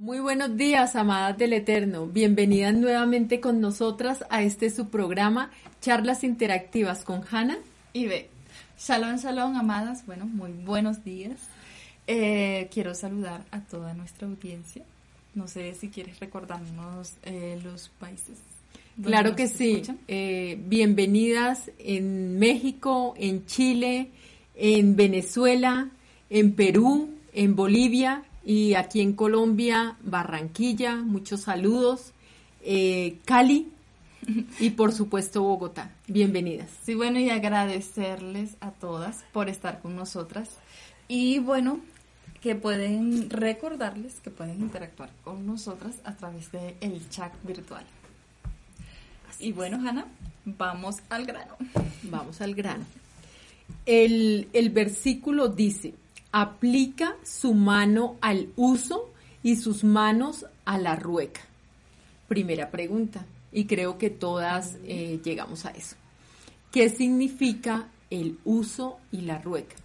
Muy buenos días, amadas del Eterno. Bienvenidas nuevamente con nosotras a este su programa, Charlas Interactivas con Hanna y B. Shalom, shalom, amadas. Bueno, muy buenos días. Eh, quiero saludar a toda nuestra audiencia. No sé si quieres recordarnos eh, los países. Claro que sí. Eh, bienvenidas en México, en Chile, en Venezuela, en Perú, en Bolivia, y aquí en Colombia, Barranquilla, muchos saludos, eh, Cali y por supuesto Bogotá. Bienvenidas. Sí, bueno, y agradecerles a todas por estar con nosotras. Y bueno, que pueden recordarles que pueden interactuar con nosotras a través del el chat virtual. y bueno, Hanna, vamos al grano. Vamos al grano. El, el versículo dice, aplica su mano al uso y sus manos a la rueca? Primera pregunta, y creo que todas eh, llegamos a eso. ¿Qué significa el uso y la rueca?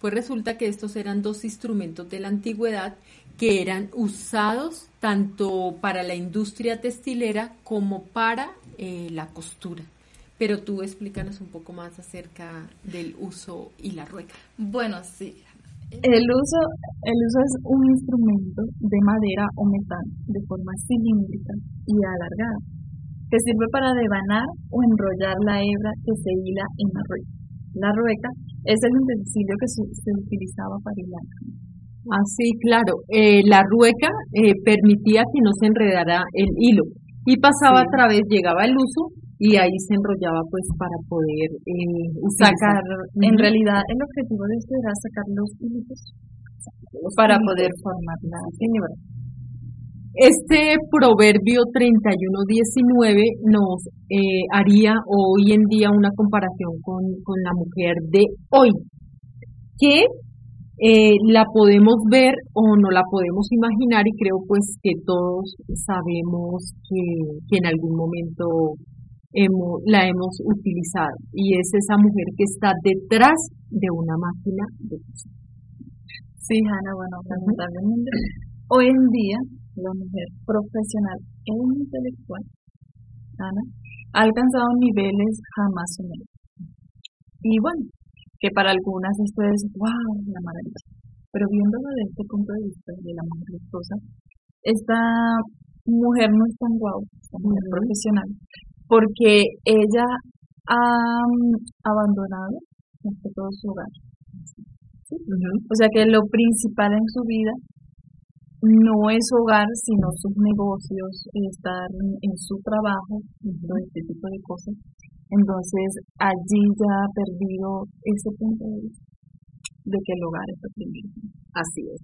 Pues resulta que estos eran dos instrumentos de la antigüedad que eran usados tanto para la industria textilera como para eh, la costura. Pero tú explícanos un poco más acerca del uso y la rueca. Bueno, sí, el uso, el uso es un instrumento de madera o metal de forma cilíndrica y alargada que sirve para devanar o enrollar la hebra que se hila en la rueca. La rueca es el utensilio que se, utilizaba para hilar. Ah, sí, claro. Eh, la rueca eh, permitía que no se enredara el hilo y pasaba a través, llegaba el uso y ahí se enrollaba pues para poder eh, sacar, en realidad el objetivo de esto era sacar los hilitos para poder formar la fibra. Este proverbio 31-19 nos eh, haría hoy en día una comparación con, con la mujer de hoy, que eh, la podemos ver o no la podemos imaginar y creo pues que todos sabemos que, que en algún momento hemos, la hemos utilizado y es esa mujer que está detrás de una máquina de cocina. Sí, Hanna, bueno, lamentablemente hoy en día la mujer profesional e intelectual, Ana, ha alcanzado niveles jamás soñados. Y bueno, que para algunas esto es, wow, la maravilla. Pero viéndolo desde este punto de vista de la mujer esposa, esta mujer no es tan guau, esta mujer profesional, porque ella ha mm, abandonado todo su hogar. O sea que lo principal en su vida no es hogar, sino sus negocios, estar en su trabajo, todo este tipo de cosas. Entonces allí ya ha perdido ese punto de vista de que el hogar es lo primero. Así es.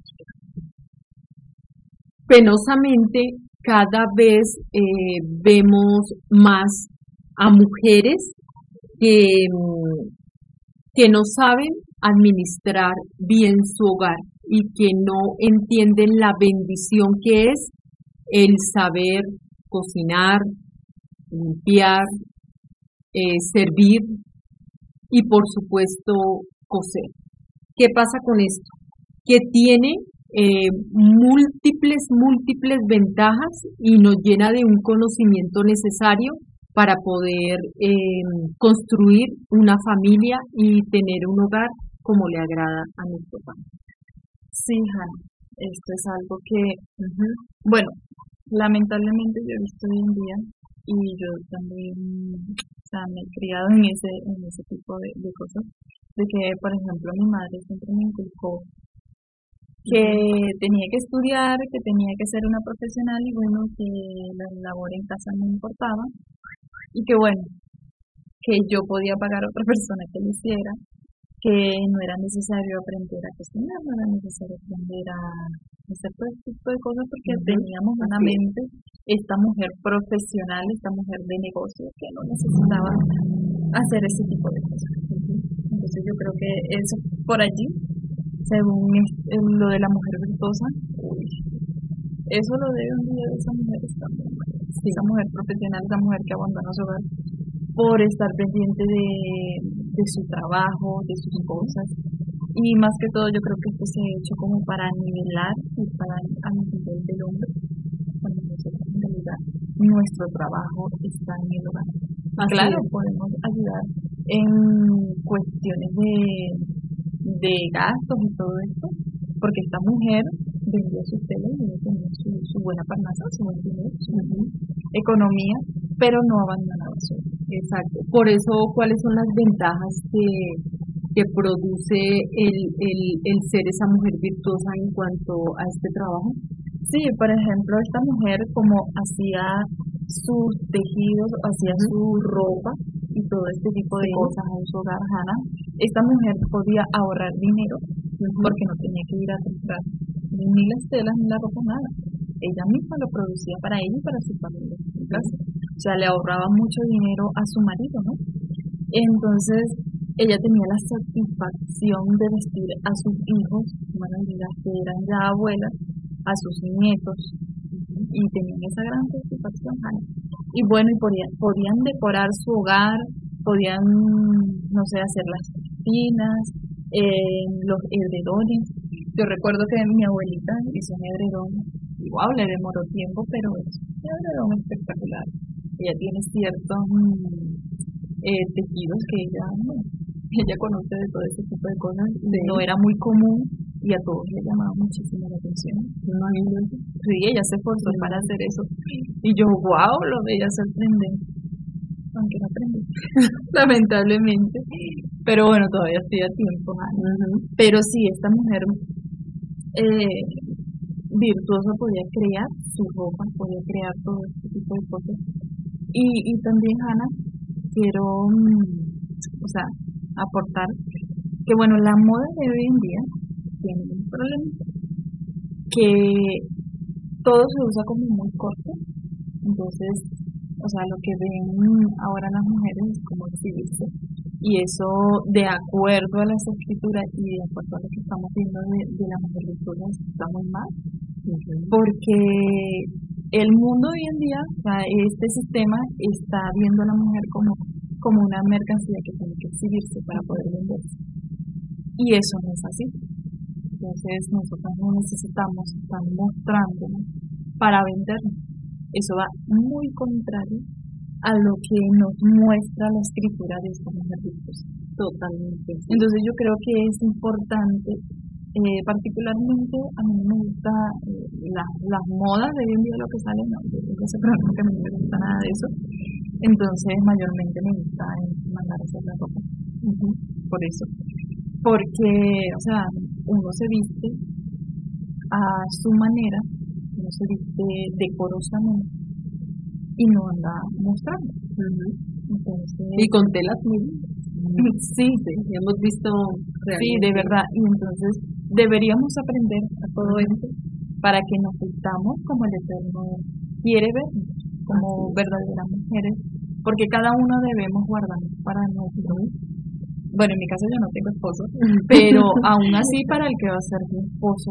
Penosamente, cada vez eh, vemos más a mujeres que, que no saben administrar bien su hogar y que no entienden la bendición que es el saber cocinar, limpiar, eh, servir y por supuesto coser. ¿Qué pasa con esto? Que tiene eh, múltiples, múltiples ventajas y nos llena de un conocimiento necesario para poder eh, construir una familia y tener un hogar como le agrada a nuestro padre. Sí, Hanna, esto es algo que, bueno, lamentablemente yo he visto hoy en día y yo también me he criado en ese, en ese tipo de, de cosas, de que, por ejemplo, mi madre siempre me inculcó que tenía que estudiar, que tenía que ser una profesional y bueno, que la labor en casa no importaba. Y que bueno, que yo podía pagar a otra persona que lo hiciera, que no era necesario aprender a cocinar, no era necesario aprender a hacer todo este tipo de cosas porque teníamos una mente, esta mujer profesional, esta mujer de negocio que no necesitaba hacer ese tipo de cosas. Entonces yo creo que eso por allí, según lo de la mujer virtuosa, eso lo debe un día de esa mujer también. Esa mujer profesional, esa mujer que abandona su hogar por estar pendiente de, de su trabajo, de sus cosas. Y más que todo yo creo que esto se ha hecho como para nivelar y para a nivel del hombre, cuando nosotros en realidad nuestro trabajo está en el hogar. claro, podemos ayudar en cuestiones de, de gastos y todo esto, porque esta mujer vendió sus telas y tenía su, su buena parnasa, su buen dinero, su economía, pero no abandonaba su Exacto. Por eso, ¿cuáles son las ventajas que, que produce el, el, el ser esa mujer virtuosa en cuanto a este trabajo? Sí, por ejemplo, esta mujer como hacía sus tejidos, hacía su ropa y todo este tipo de cosas en su hogar, esta mujer podía ahorrar dinero porque no tenía que ir a comprar ni las telas ni la ropa, nada. Ella misma lo producía para ella y para su familia en casa. O sea, le ahorraba mucho dinero a su marido, ¿no? Entonces, ella tenía la satisfacción de vestir a sus hijos, que eran ya abuelas, a sus nietos, y tenían esa gran satisfacción. Y bueno, y podían, podían decorar su hogar, podían, no sé, hacer las cortinas, eh, los edredones, yo recuerdo que mi abuelita hizo un edredón y wow, le demoró tiempo, pero es un edredón espectacular. Ella tiene ciertos mm, eh, tejidos que ella, ella conoce de todo ese tipo de cosas. No era muy común y a todos le llamaba muchísimo la atención. Sí, ella se esforzó para hacer eso. Y yo, wow, lo veía sorprendente. Aunque no aprendí, lamentablemente. Pero bueno, todavía estoy a tiempo. Pero sí, esta mujer eh, virtuosa podía crear su ropa, podía crear todo este tipo de cosas. Y, y también, Hanna, quiero, mm, o sea, aportar que, bueno, la moda de hoy en día tiene un problema, que todo se usa como muy corto, entonces, o sea, lo que ven ahora las mujeres es como exhibirse y eso de acuerdo a las escrituras y de acuerdo a lo que estamos viendo de, la mujer virtuosa está muy mal. Porque el mundo hoy en día este sistema está viendo a la mujer como como una mercancía que tiene que exhibirse para poder venderse. Y eso no es así. Entonces nosotros no necesitamos estar mostrándonos para vendernos. Eso va muy contrario a lo que nos muestra la escritura de esta mujer Totalmente. Entonces yo creo que es importante, eh, particularmente a mí me gusta eh, las modas de hoy en día lo que sale, no, yo no sé que a mí no me gusta nada de eso. Entonces mayormente me gusta mandar a hacer la ropa. Por eso. Porque, o sea, uno se viste a su manera, uno se viste decorosamente y no anda mostrando. y con telas muy sí, sí, hemos visto sí, de verdad. Y entonces deberíamos aprender a todo esto para que nos gustamos como el Eterno quiere ver, como verdaderas mujeres, porque cada uno debemos guardar para nosotros. Bueno, en mi caso yo no tengo esposo, pero aún así para el que va a ser mi esposo,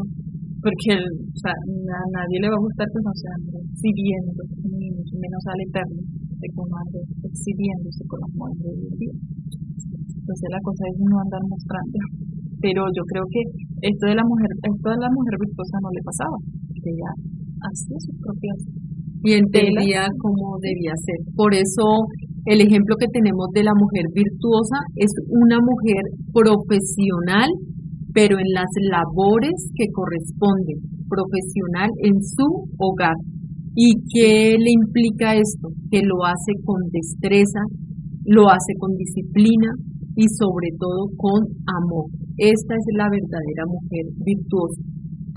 porque o sea, a nadie le va a gustar que no sea exhibiendo, ni mucho menos al eterno, de cómo ande exhibiéndose con los moldes del día. Entonces la cosa es no andar mostrando. Pero yo creo que esto de la mujer, esto de la mujer virtuosa no le pasaba, que ella hacía sus propias y entendía cómo debía ser. Por eso el ejemplo que tenemos de la mujer virtuosa es una mujer profesional pero en las labores que corresponden, profesional en su hogar. ¿Y qué le implica esto? Que lo hace con destreza, lo hace con disciplina y sobre todo con amor. Esta es la verdadera mujer virtuosa.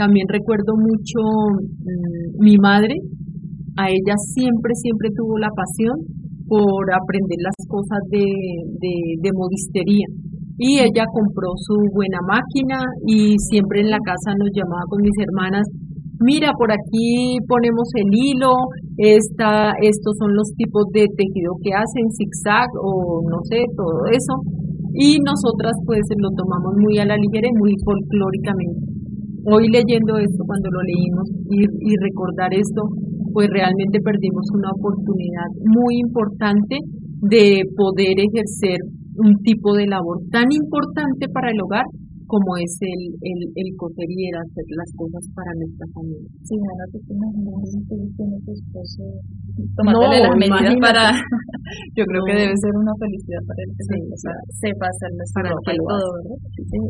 También recuerdo mucho mm, mi madre, a ella siempre, siempre tuvo la pasión por aprender las cosas de, de, de modistería. Y ella compró su buena máquina y siempre en la casa nos llamaba con mis hermanas, mira, por aquí ponemos el hilo, esta, estos son los tipos de tejido que hacen, zigzag o no sé, todo eso. Y nosotras pues lo tomamos muy a la ligera y muy folclóricamente. Hoy leyendo esto, cuando lo leímos y, y recordar esto, pues realmente perdimos una oportunidad muy importante de poder ejercer un tipo de labor tan importante para el hogar como es el, el, el coser y el hacer las cosas para nuestra familia. Sí, ahora te imaginas que tiene tu esposo tomándole las medidas para... Yo creo que debe ser una felicidad para él que sí, sepa hacerle para ropa y todo, ¿verdad? Sí,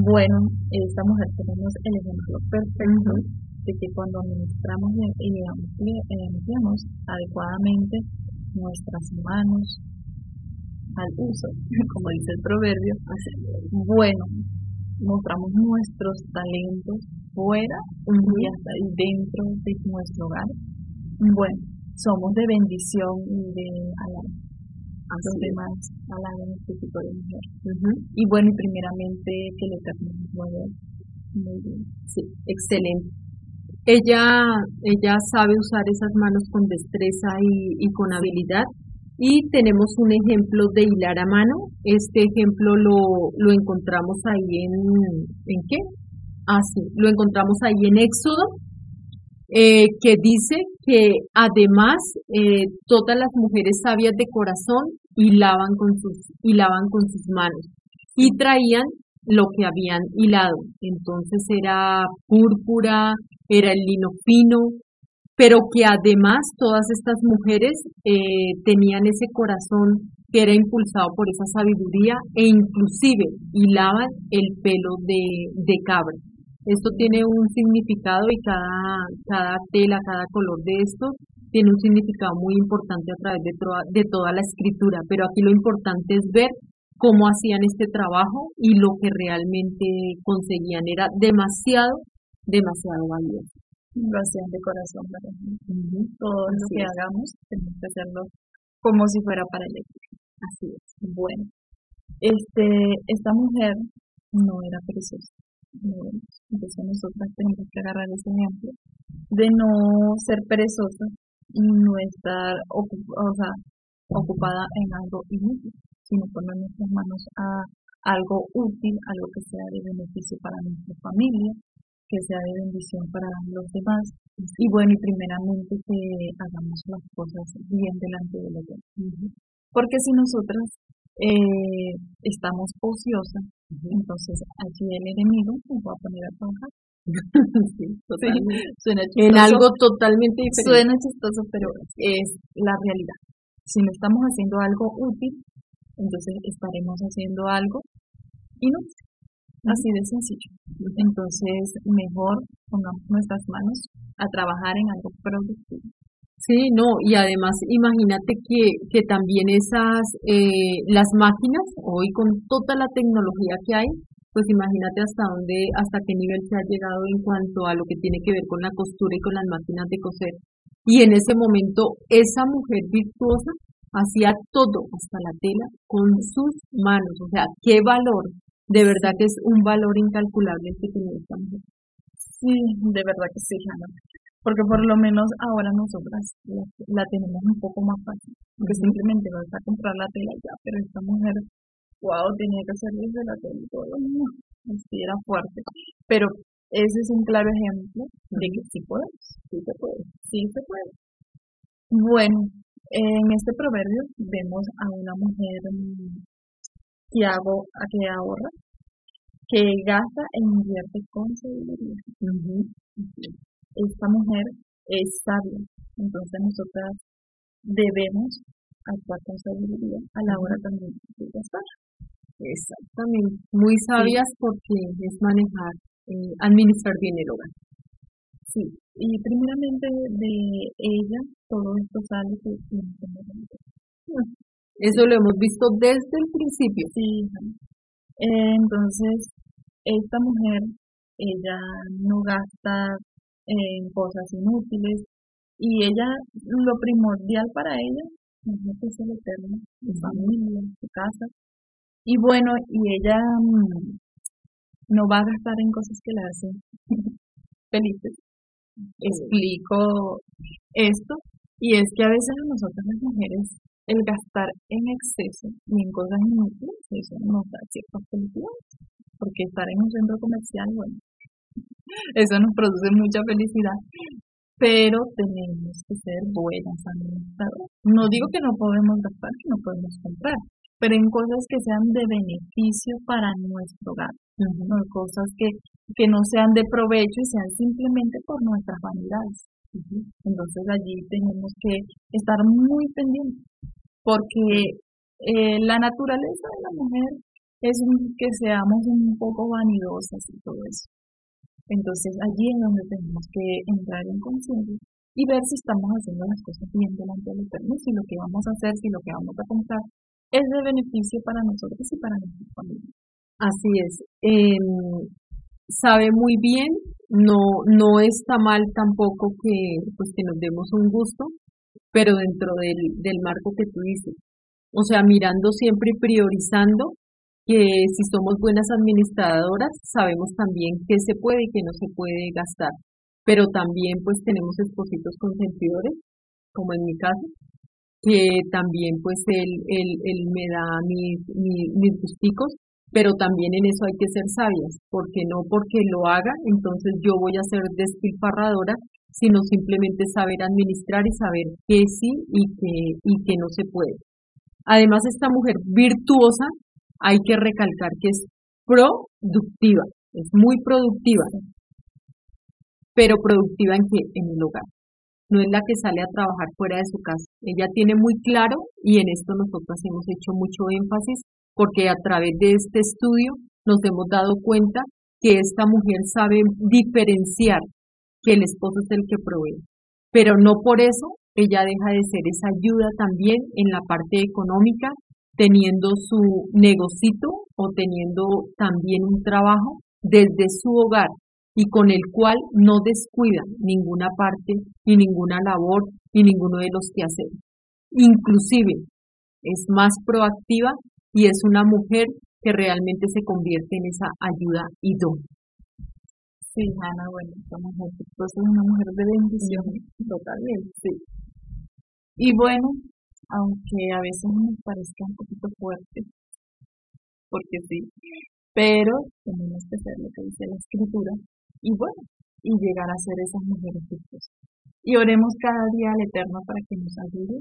bueno, esta mujer tenemos el ejemplo perfecto de que cuando administramos y empleamos adecuadamente nuestras manos, al uso, como dice el proverbio. Bueno, mostramos nuestros talentos fuera y hasta dentro de nuestro hogar. Bueno, somos de bendición y de alabanza. A los demás alaban este tipo de mujer. Y bueno, y primeramente que le muy bien. Sí, excelente. Ella, ella sabe usar esas manos con destreza y, y con habilidad y tenemos un ejemplo de hilar a mano. Este ejemplo lo, lo encontramos ahí en, ¿en qué? Ah, sí, lo encontramos ahí en Éxodo, eh, que dice que además eh, todas las mujeres sabias de corazón hilaban con sus, hilaban con sus manos y traían lo que habían hilado. Entonces era púrpura, era el lino fino, pero que además todas estas mujeres eh, tenían ese corazón que era impulsado por esa sabiduría e inclusive hilaban el pelo de, de cabra. Esto tiene un significado y cada, cada tela, cada color de esto tiene un significado muy importante a través de, de toda la escritura, pero aquí lo importante es ver cómo hacían este trabajo y lo que realmente conseguían. Era demasiado, demasiado valioso lo hacían de corazón, ¿verdad? Todo lo que hagamos tenemos que hacerlo como si fuera para el equipo. Así es. Bueno, este, esta mujer no era preciosa. Entonces nosotras tenemos que agarrar ese ejemplo de no ser perezosa y no estar o sea, ocupada en algo inútil, sino poner nuestras manos a algo útil, algo que sea de beneficio para nuestra familia, que sea de bendición para los demás. Y bueno, y primeramente que hagamos las cosas bien delante de los demás. Porque si nosotras eh, estamos ociosas, entonces allí el enemigo nos va a poner a trabajar. sí, suena chistoso. En algo totalmente diferente. Suena chistoso, pero es la realidad. Si no estamos haciendo algo útil, entonces estaremos haciendo algo inútil. Así de sencillo. Entonces, mejor pongamos nuestras manos a trabajar en algo productivo. Sí, no, y además imagínate que, que también esas, eh, las máquinas, hoy con toda la tecnología que hay, pues imagínate hasta dónde, hasta qué nivel se ha llegado en cuanto a lo que tiene que ver con la costura y con las máquinas de coser. Y en ese momento, esa mujer virtuosa hacía todo, hasta la tela, con sus manos. O sea, qué valor de verdad que es un valor incalculable que tiene esta mujer. Sí, de verdad que sí, Ana. Porque por lo menos ahora nosotras la, tenemos un poco más fácil. Porque simplemente vas a comprar la tela ya, pero esta mujer, wow, tenía que hacer desde la tela y todo. No, sí, era fuerte. Pero ese es un claro ejemplo de que sí podemos, sí se puede, sí se puede. Bueno, en este proverbio vemos a una mujer que hago, a que ahorra, que gasta e invierte con sabiduría. Esta mujer es sabia, entonces nosotras debemos actuar con sabiduría a la hora también de gastar. Exactamente, muy sabias porque es manejar, eh, administrar bien el hogar. Sí, y primeramente de ella todo esto sale que eso lo hemos visto desde el principio. Sí. entonces, esta mujer, ella no gasta en cosas inútiles y ella, lo primordial para ella es el eterno, su familia, su casa. Y bueno, y ella mm, no va a gastar en cosas que la hacen felices. Explico esto, y es que a veces a nosotras las mujeres el gastar en exceso y en cosas inútiles, eso nos da ciertas felicidades, porque estar en un centro comercial, bueno, eso nos produce mucha felicidad, pero tenemos que ser buenas administradoras. No digo que no podemos gastar, que no podemos comprar, pero en cosas que sean de beneficio para nuestro hogar, no cosas que, que no sean de provecho y sean simplemente por nuestras vanidades. Entonces allí tenemos que estar muy pendientes, porque eh, la naturaleza de la mujer es que seamos un poco vanidosas y todo eso. Entonces allí es donde tenemos que entrar en conciencia y ver si estamos haciendo las cosas bien delante del Eterno, si lo que vamos a hacer, si lo que vamos a comprar es de beneficio para nosotros y para nuestra familia. Así es. Em, sabe muy bien, no, no está mal tampoco que, pues, que nos demos un gusto, pero dentro del, del marco que tú dices. O sea, mirando siempre y priorizando que si somos buenas administradoras, sabemos también qué se puede y qué no se puede gastar. Pero también pues tenemos espositos consentidores, como en mi caso, que también pues él, él, él me da mis, mis, mis gusticos, pero también en eso hay que ser sabias, porque no porque lo haga, entonces yo voy a ser despilfarradora, sino simplemente saber administrar y saber qué sí y qué, y qué no se puede. Además, esta mujer virtuosa hay que recalcar que es productiva, es muy productiva, pero productiva en que en el hogar. No es la que sale a trabajar fuera de su casa. Ella tiene muy claro y en esto nosotros hemos hecho mucho énfasis porque a través de este estudio nos hemos dado cuenta que esta mujer sabe diferenciar que el esposo es el que provee. Pero no por eso ella deja de ser esa ayuda también en la parte económica teniendo su negocito o teniendo también un trabajo desde su hogar y con el cual no descuida ninguna parte, ni ninguna labor, ni ninguno de los quehaceres. Inclusive es más proactiva y es una mujer que realmente se convierte en esa ayuda idónea. Sí, Ana, bueno, esta mujer es una mujer de bendición, totalmente, sí. Y bueno, aunque a veces nos parezca un poquito fuerte, porque sí, pero tenemos que hacer lo que dice la escritura y bueno, y llegar a ser esas mujeres justas. Y oremos cada día al Eterno para que nos ayude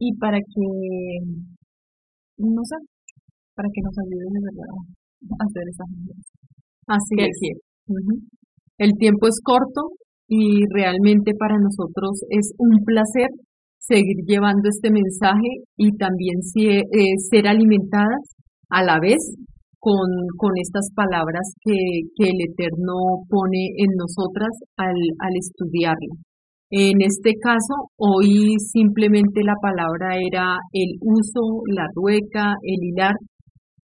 y para que, no sé, para que nos ayude de verdad a ser esas mujeres. Así es. El tiempo es corto y realmente para nosotros es un placer seguir llevando este mensaje y también eh, ser alimentadas a la vez con, con estas palabras que, el Eterno pone en nosotras al, al estudiarlo. En este caso, hoy simplemente la palabra era el uso, la rueca, el hilar,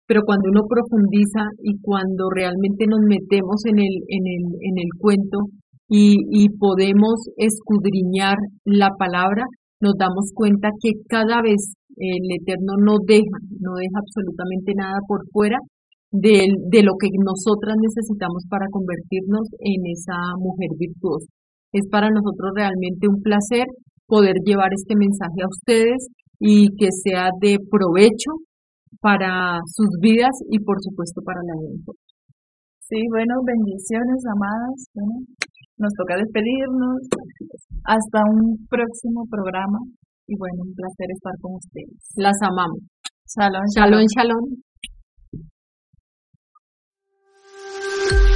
pero cuando uno profundiza y cuando realmente nos metemos en el, en el, en el cuento y, y podemos escudriñar la palabra, nos damos cuenta que cada vez el Eterno no deja, no deja absolutamente nada por fuera de, de lo que nosotras necesitamos para convertirnos en esa mujer virtuosa. Es para nosotros realmente un placer poder llevar este mensaje a ustedes y que sea de provecho para sus vidas y por supuesto para la vida. Sí, bueno, bendiciones, amadas. nos toca despedirnos. Hasta un próximo programa. Y bueno, un placer estar con ustedes. Las amamos. Shalom, shalom. shalom. shalom.